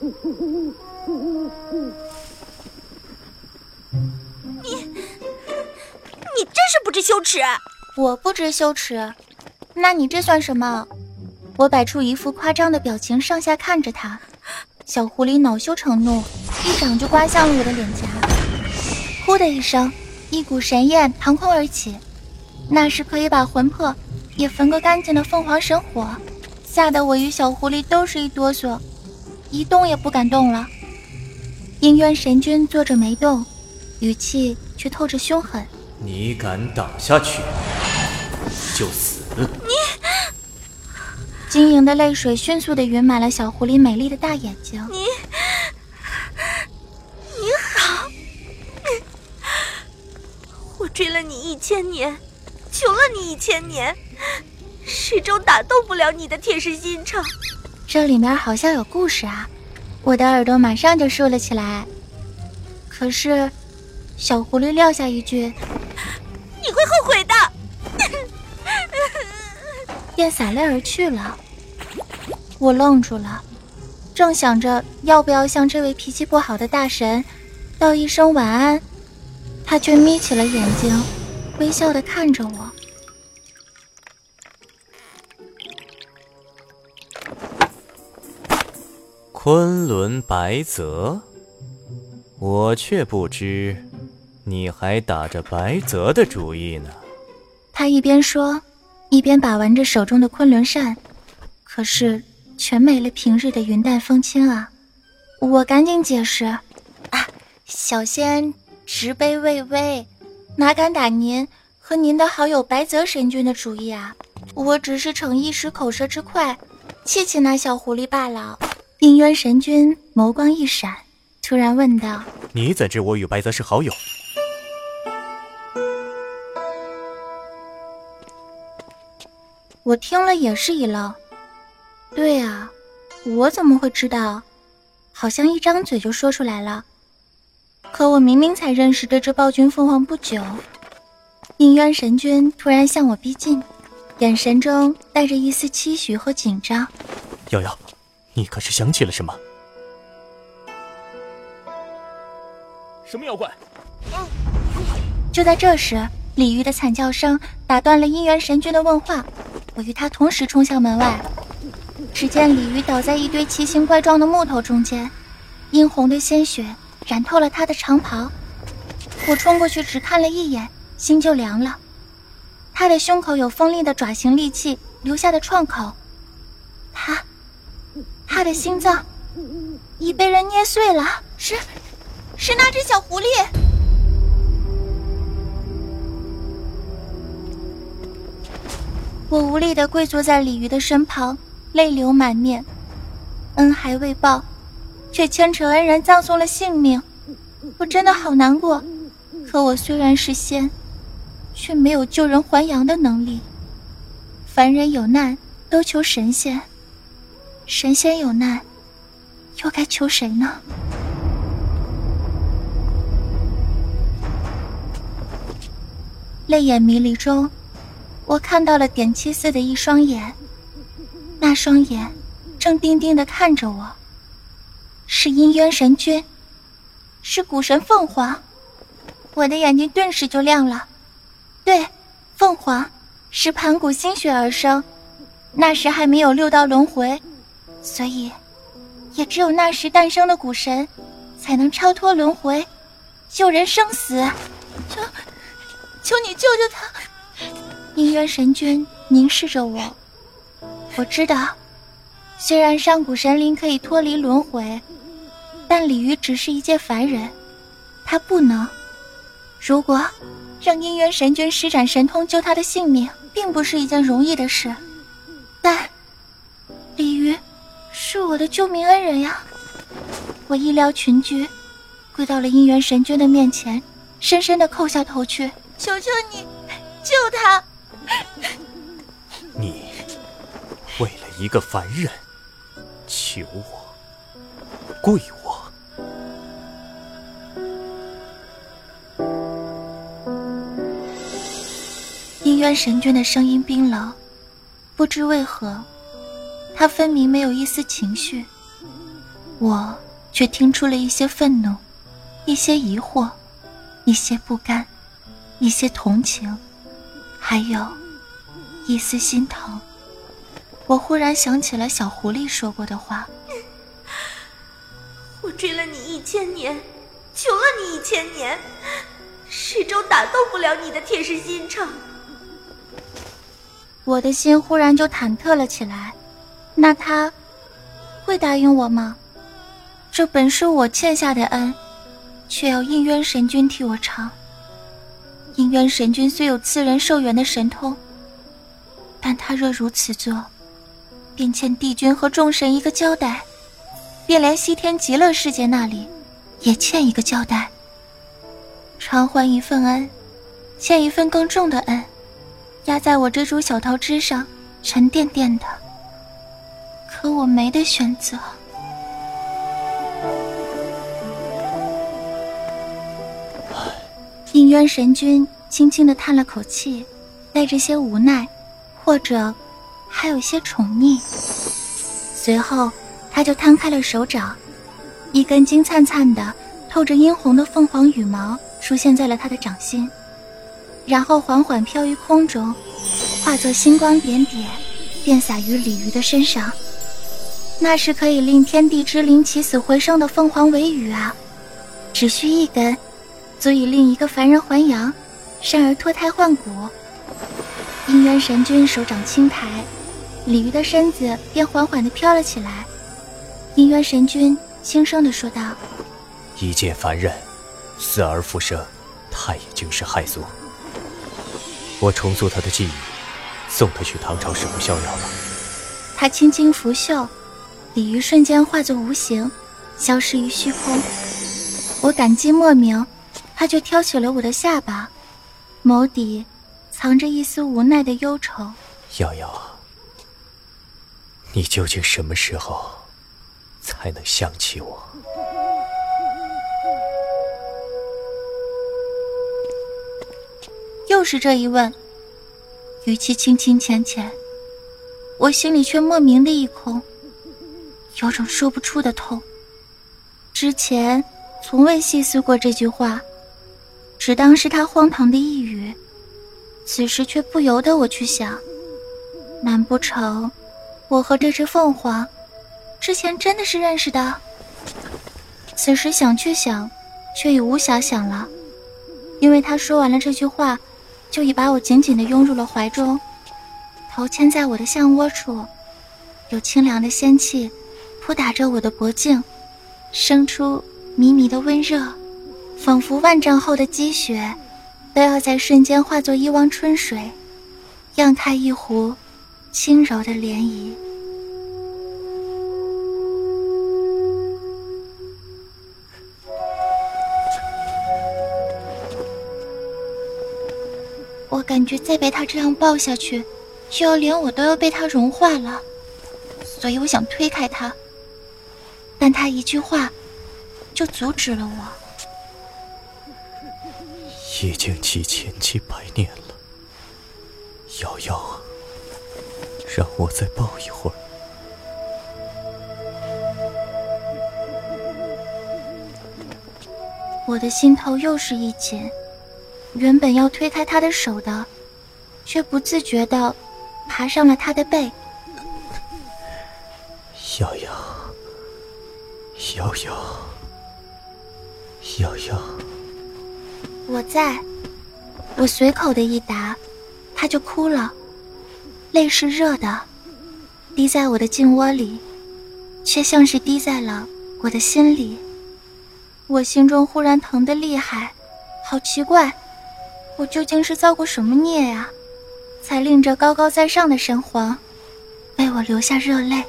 你，你真是不知羞耻！我不知羞耻，那你这算什么？我摆出一副夸张的表情，上下看着他。小狐狸恼羞成怒，一掌就刮向了我的脸颊。呼的一声，一股神焰腾空而起，那是可以把魂魄也焚个干净的凤凰神火，吓得我与小狐狸都是一哆嗦，一动也不敢动了。阴渊神君坐着没动，语气却透着凶狠：“你敢挡下去，就死！”你。晶莹的泪水迅速的匀满了小狐狸美丽的大眼睛。你，你好，我追了你一千年，求了你一千年，始终打动不了你的铁石心肠。这里面好像有故事啊！我的耳朵马上就竖了起来。可是，小狐狸撂下一句：“你会后悔的。”便洒泪而去了。我愣住了，正想着要不要向这位脾气不好的大神道一声晚安，他却眯起了眼睛，微笑的看着我。昆仑白泽，我却不知你还打着白泽的主意呢。他一边说。一边把玩着手中的昆仑扇，可是全没了平日的云淡风轻啊！我赶紧解释：“啊，小仙执杯未微，哪敢打您和您的好友白泽神君的主意啊？我只是逞一时口舌之快，气气那小狐狸罢了。”阴渊神君眸光一闪，突然问道：“你怎知我与白泽是好友？”我听了也是一愣，对啊，我怎么会知道？好像一张嘴就说出来了。可我明明才认识这只暴君凤凰不久。应渊神君突然向我逼近，眼神中带着一丝期许和紧张。瑶瑶，你可是想起了什么？什么妖怪？就在这时，鲤鱼的惨叫声打断了姻缘神君的问话。我与他同时冲向门外，只见鲤鱼倒在一堆奇形怪状的木头中间，殷红的鲜血染透了他的长袍。我冲过去只看了一眼，心就凉了。他的胸口有锋利的爪形利器留下的创口，他，他的心脏已被人捏碎了。是，是那只小狐狸。我无力的跪坐在鲤鱼的身旁，泪流满面。恩还未报，却牵扯恩人葬送了性命，我真的好难过。可我虽然是仙，却没有救人还阳的能力。凡人有难都求神仙，神仙有难又该求谁呢？泪眼迷离中。我看到了点七四的一双眼，那双眼正定定的看着我。是阴渊神君，是古神凤凰。我的眼睛顿时就亮了。对，凤凰是盘古心血而生，那时还没有六道轮回，所以也只有那时诞生的古神，才能超脱轮回，救人生死。求，求你救救他！姻缘神君凝视着我，我知道，虽然上古神灵可以脱离轮回，但鲤鱼只是一介凡人，他不能。如果让姻缘神君施展神通救他的性命，并不是一件容易的事。我的救命恩人呀！我意料群居，跪到了姻缘神君的面前，深深的叩下头去，求求你，救他！你为了一个凡人求我跪我，姻缘神君的声音冰冷，不知为何，他分明没有一丝情绪。我却听出了一些愤怒，一些疑惑，一些不甘，一些同情，还有一丝心疼。我忽然想起了小狐狸说过的话：“我追了你一千年，求了你一千年，始终打动不了你的铁石心肠。”我的心忽然就忐忑了起来。那他会答应我吗？这本是我欠下的恩，却要应渊神君替我偿。应渊神君虽有赐人寿元的神通，但他若如此做，便欠帝君和众神一个交代，便连西天极乐世界那里，也欠一个交代。偿还一份恩，欠一份更重的恩，压在我这株小桃枝上，沉甸甸的。我没得选择。应渊神君轻轻的叹了口气，带着些无奈，或者还有些宠溺。随后，他就摊开了手掌，一根金灿灿的、透着殷红的凤凰羽毛出现在了他的掌心，然后缓缓飘于空中，化作星光点点，便洒于鲤鱼的身上。那是可以令天地之灵起死回生的凤凰尾羽啊！只需一根。足以令一个凡人还阳，甚而脱胎换骨。姻缘神君手掌轻抬，鲤鱼的身子便缓缓地飘了起来。姻缘神君轻声地说道：“一介凡人，死而复生，太已经是骇俗。我重塑他的记忆，送他去唐朝时不逍遥了。”他轻轻拂袖，鲤鱼瞬间化作无形，消失于虚空。我感激莫名。他就挑起了我的下巴，眸底藏着一丝无奈的忧愁。瑶瑶，你究竟什么时候才能想起我？又是这一问，语气轻轻浅浅，我心里却莫名的一空，有种说不出的痛。之前从未细思过这句话。只当是他荒唐的一语，此时却不由得我去想：难不成我和这只凤凰之前真的是认识的？此时想去想，却已无暇想了，因为他说完了这句话，就已把我紧紧地拥入了怀中，头牵在我的项窝处，有清凉的仙气扑打着我的脖颈，生出迷迷的温热。仿佛万丈后的积雪，都要在瞬间化作一汪春水，漾开一湖轻柔的涟漪。我感觉再被他这样抱下去，就要连我都要被他融化了，所以我想推开他，但他一句话，就阻止了我。已经几千几百年了，瑶瑶，让我再抱一会儿。我的心头又是一紧，原本要推开他的手的，却不自觉的爬上了他的背。我在，我随口的一答，他就哭了，泪是热的，滴在我的颈窝里，却像是滴在了我的心里。我心中忽然疼得厉害，好奇怪，我究竟是造过什么孽呀，才令这高高在上的神皇为我流下热泪？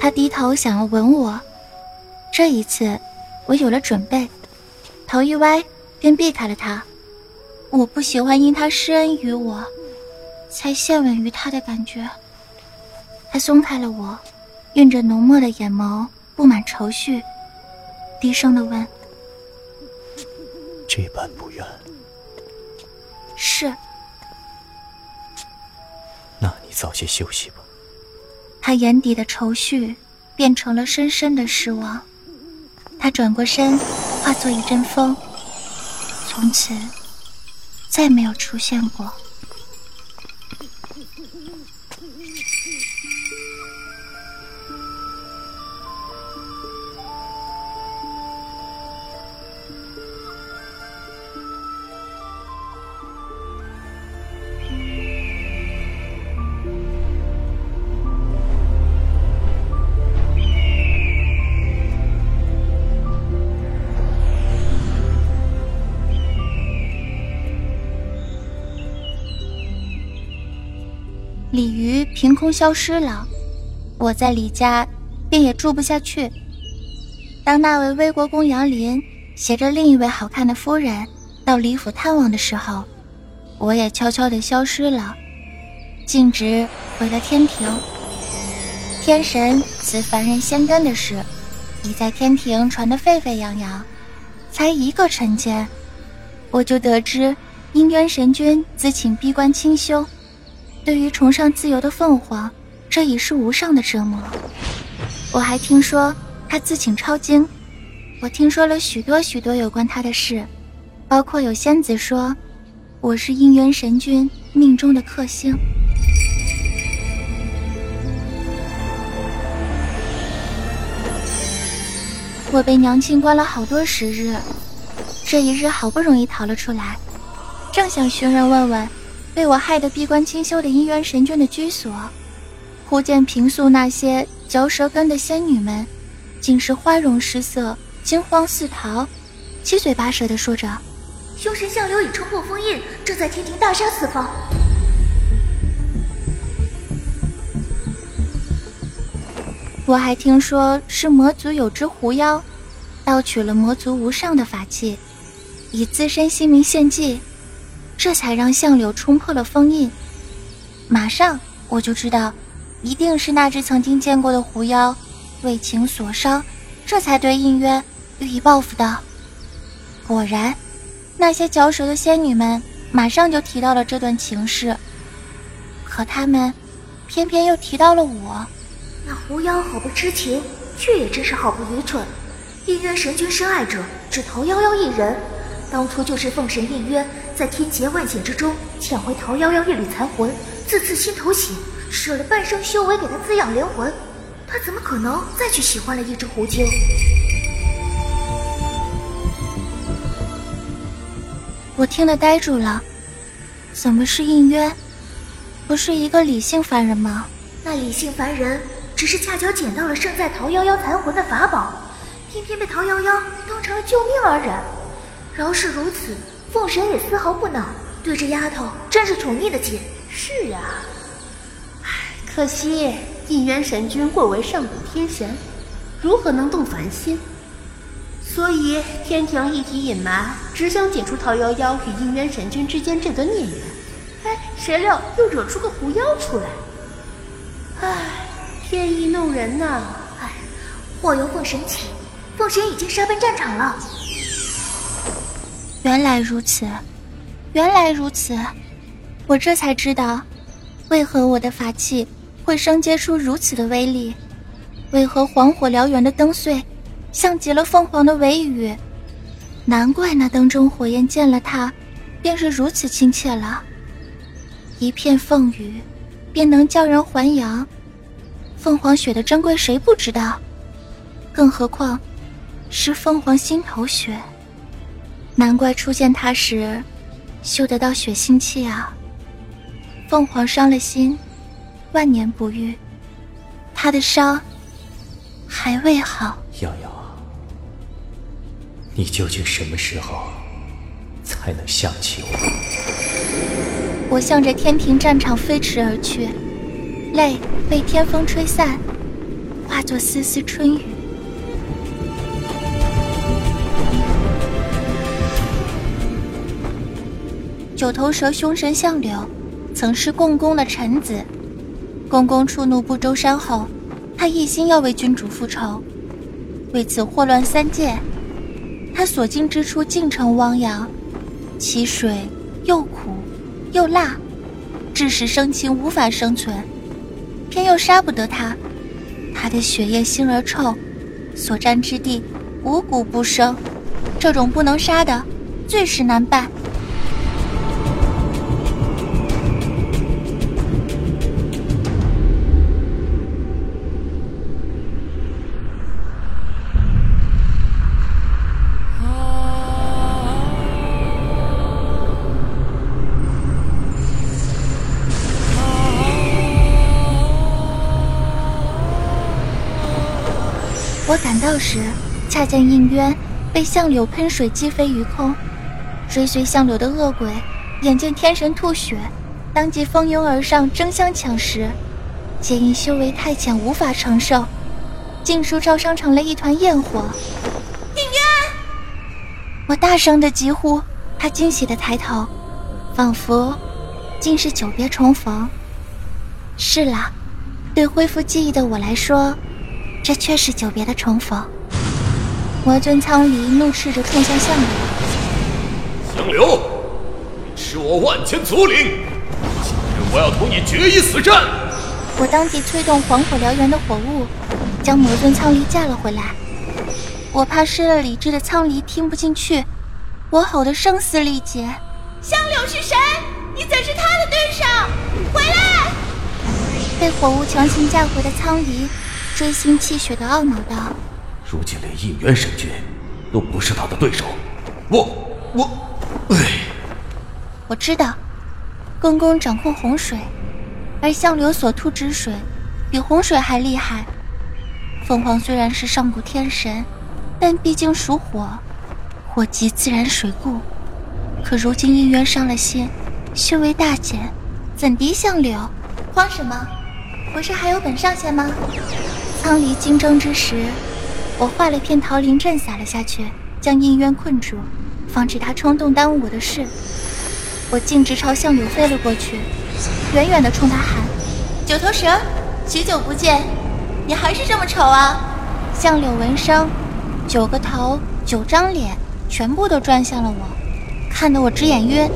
他低头想要吻我。这一次，我有了准备，头一歪便避开了他。我不喜欢因他施恩于我，才献吻于他的感觉。他松开了我，映着浓墨的眼眸布满愁绪，低声的问：“这般不愿？”是。那你。你早些休息吧。他眼底的愁绪变成了深深的失望。他转过身，化作一阵风，从此再没有出现过。鲤鱼凭空消失了，我在李家便也住不下去。当那位魏国公杨林携着另一位好看的夫人到李府探望的时候，我也悄悄地消失了，径直回了天庭。天神赐凡人仙根的事，已在天庭传得沸沸扬扬。才一个晨间，我就得知阴渊神君自请闭关清修。对于崇尚自由的凤凰，这已是无上的折磨。我还听说他自请抄经，我听说了许多许多有关他的事，包括有仙子说我是应元神君命中的克星。我被娘亲关了好多时日，这一日好不容易逃了出来，正想寻人问问。被我害得闭关清修的姻缘神君的居所，忽见平素那些嚼舌根的仙女们，竟是花容失色、惊慌四逃，七嘴八舌的说着：“凶神相柳已冲破封印，正在天庭大杀四方。”我还听说是魔族有只狐妖，盗取了魔族无上的法器，以自身性命献祭。这才让相柳冲破了封印，马上我就知道，一定是那只曾经见过的狐妖为情所伤，这才对应渊予以报复的。果然，那些嚼舌的仙女们马上就提到了这段情事，可他们偏偏又提到了我。那狐妖好不痴情，却也真是好不愚蠢。应渊神君深爱者只陶夭夭一人。当初就是奉神应渊在天劫万险之中抢回桃夭夭一缕残魂，自刺心头血，舍了半生修为给他滋养灵魂，他怎么可能再去喜欢了一只狐精？我听得呆住了，怎么是应渊？不是一个理性凡人吗？那理性凡人只是恰巧捡到了胜在桃夭夭残魂的法宝，偏偏被桃夭夭当成了救命而忍。饶是如此，凤神也丝毫不恼，对这丫头真是宠溺的紧。是啊，唉，可惜应元神君贵为上古天神，如何能动凡心？所以天庭一提隐瞒，只想解除陶夭夭与应渊神君之间这段孽缘。哎，谁料又惹出个狐妖出来。唉，天意弄人呐！唉，祸由凤神起，凤神已经杀奔战场了。原来如此，原来如此，我这才知道，为何我的法器会生结出如此的威力，为何黄火燎原的灯碎，像极了凤凰的尾羽，难怪那灯中火焰见了它，便是如此亲切了。一片凤羽，便能叫人还阳。凤凰血的珍贵，谁不知道？更何况，是凤凰心头血。难怪初见他时，嗅得到血腥气啊！凤凰伤了心，万年不愈，他的伤还未好。瑶瑶，你究竟什么时候才能想起我？我向着天庭战场飞驰而去，泪被天风吹散，化作丝丝春雨。九头蛇凶神相柳，曾是共工的臣子。共工触怒不周山后，他一心要为君主复仇，为此祸乱三界。他所经之处尽成汪洋，其水又苦又辣，致使生禽无法生存，偏又杀不得他。他的血液腥而臭，所占之地五谷不生，这种不能杀的，最是难办。时，恰见应渊被相柳喷水击飞于空。追随相柳的恶鬼眼见天神吐血，当即蜂拥而上，争相抢食。皆因修为太浅，无法承受，尽数烧伤成了一团焰火。应渊！我大声的疾呼，他惊喜的抬头，仿佛竟是久别重逢。是了，对恢复记忆的我来说。这却是久别的重逢。魔尊苍离怒斥着冲向相柳：“相柳，你吃我万千祖灵，今日我要同你决一死战！”我当即催动黄火燎原的火雾，将魔尊苍离架了回来。我怕失了理智的苍离听不进去，我吼得声嘶力竭：“相柳是谁？你怎是他的对手？回来！”被火雾强行架回的苍离。锥心泣血的懊恼道：“如今连应渊神君都不是他的对手，我我，哎，我知道，公公掌控洪水，而相柳所吐之水比洪水还厉害。凤凰虽然是上古天神，但毕竟属火，火极自然水故。可如今应渊伤了心，修为大减，怎敌相柳？慌什么？不是还有本上仙吗？”苍离京争之时，我画了片桃林阵撒了下去，将应渊困住，防止他冲动耽误我的事。我径直朝相柳飞了过去，远远的冲他喊：“九头蛇，许久不见，你还是这么丑啊！”相柳闻声，九个头，九张脸，全部都转向了我，看得我直眼晕。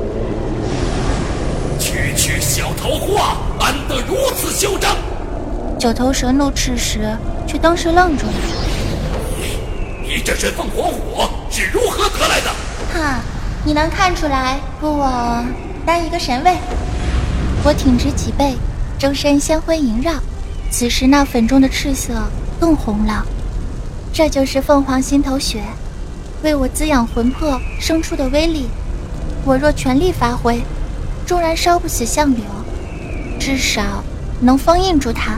区区小桃花，安得如此嚣张？九头蛇怒斥时，却当时愣住了。你这身凤凰火是如何得来的？哈，你能看出来，不我当一个神位。我挺直脊背，周身香灰萦绕，此时那粉中的赤色更红了。这就是凤凰心头血，为我滋养魂魄生出的威力。我若全力发挥，纵然烧不死相柳，至少能封印住他。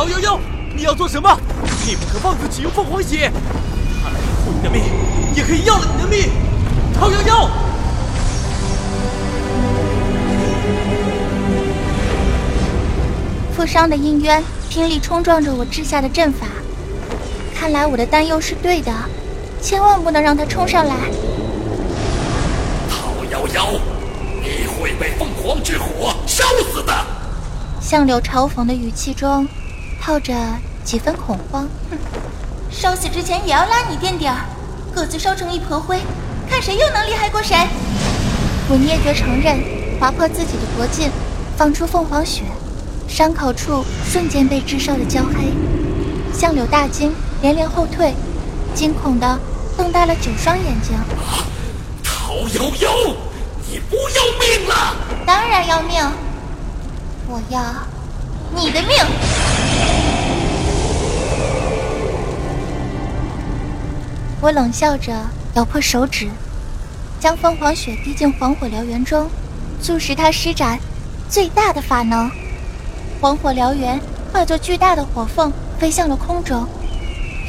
陶夭夭，你要做什么？你不可妄自启用凤凰血，他来护你的命，也可以要了你的命。陶夭夭，负伤的应渊拼力冲撞着我掷下的阵法，看来我的担忧是对的，千万不能让他冲上来。陶夭夭，你会被凤凰之火烧死的。相柳嘲讽的语气中。套着几分恐慌，哼！烧死之前也要拉你垫底儿，各自烧成一坨灰，看谁又能厉害过谁！我捏诀承认，划破自己的脖颈，放出凤凰血，伤口处瞬间被炙烧的焦黑。相柳大惊，连连后退，惊恐的瞪大了九双眼睛。陶悠悠，你不要命了？当然要命，我要你的命！我冷笑着咬破手指，将凤凰血滴进黄火燎原中，促使它施展最大的法能。黄火燎原化作巨大的火凤，飞向了空中，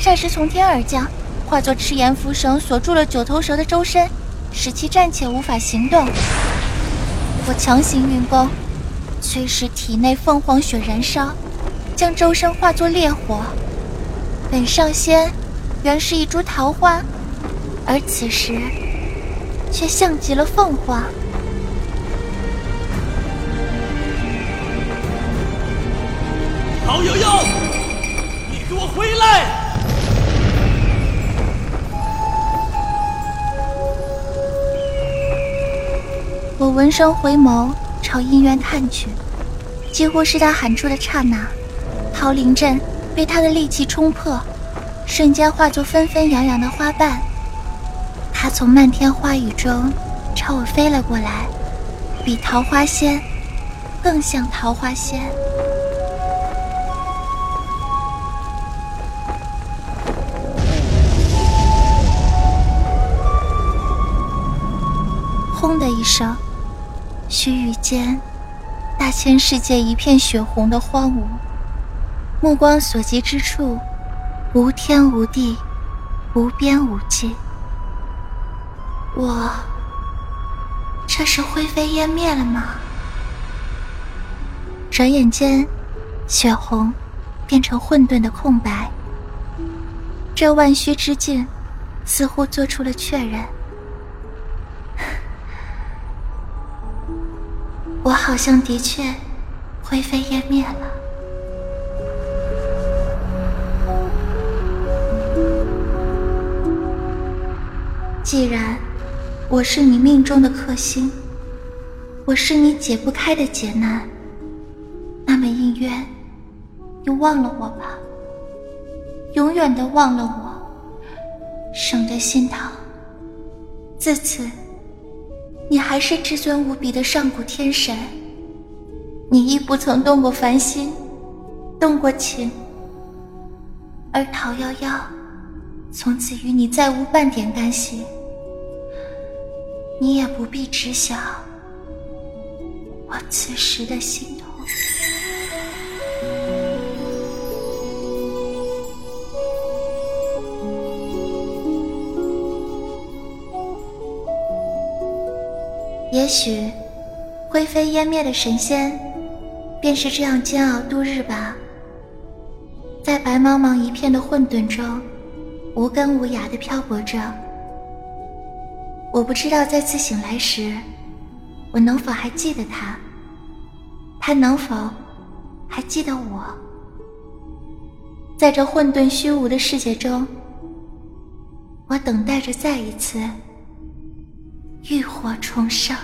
霎时从天而降，化作赤焰符绳锁住了九头蛇的周身，使其暂且无法行动。我强行运功，催使体内凤凰血燃烧，将周身化作烈火。本上仙。原是一株桃花，而此时却像极了凤凰。陶悠悠，你给我回来！我闻声回眸，朝姻缘看去，几乎是他喊出的刹那，桃林阵被他的力气冲破，瞬间化作纷纷扬扬的花瓣。它从漫天花雨中朝我飞了过来，比桃花仙更像桃花仙。轰的一声，须臾间，大千世界一片血红的荒芜，目光所及之处，无天无地，无边无际。我，这是灰飞烟灭了吗？转眼间，血红变成混沌的空白。这万虚之境，似乎做出了确认。我好像的确灰飞烟灭了。既然我是你命中的克星，我是你解不开的劫难，那么应渊，你忘了我吧，永远的忘了我，省得心疼。自此。你还是至尊无比的上古天神，你亦不曾动过凡心，动过情，而陶夭夭从此与你再无半点干系，你也不必知晓我此时的心痛。也许，灰飞烟灭的神仙，便是这样煎熬度日吧。在白茫茫一片的混沌中，无根无芽的漂泊着。我不知道再次醒来时，我能否还记得他？他能否还记得我？在这混沌虚无的世界中，我等待着再一次。浴火重生，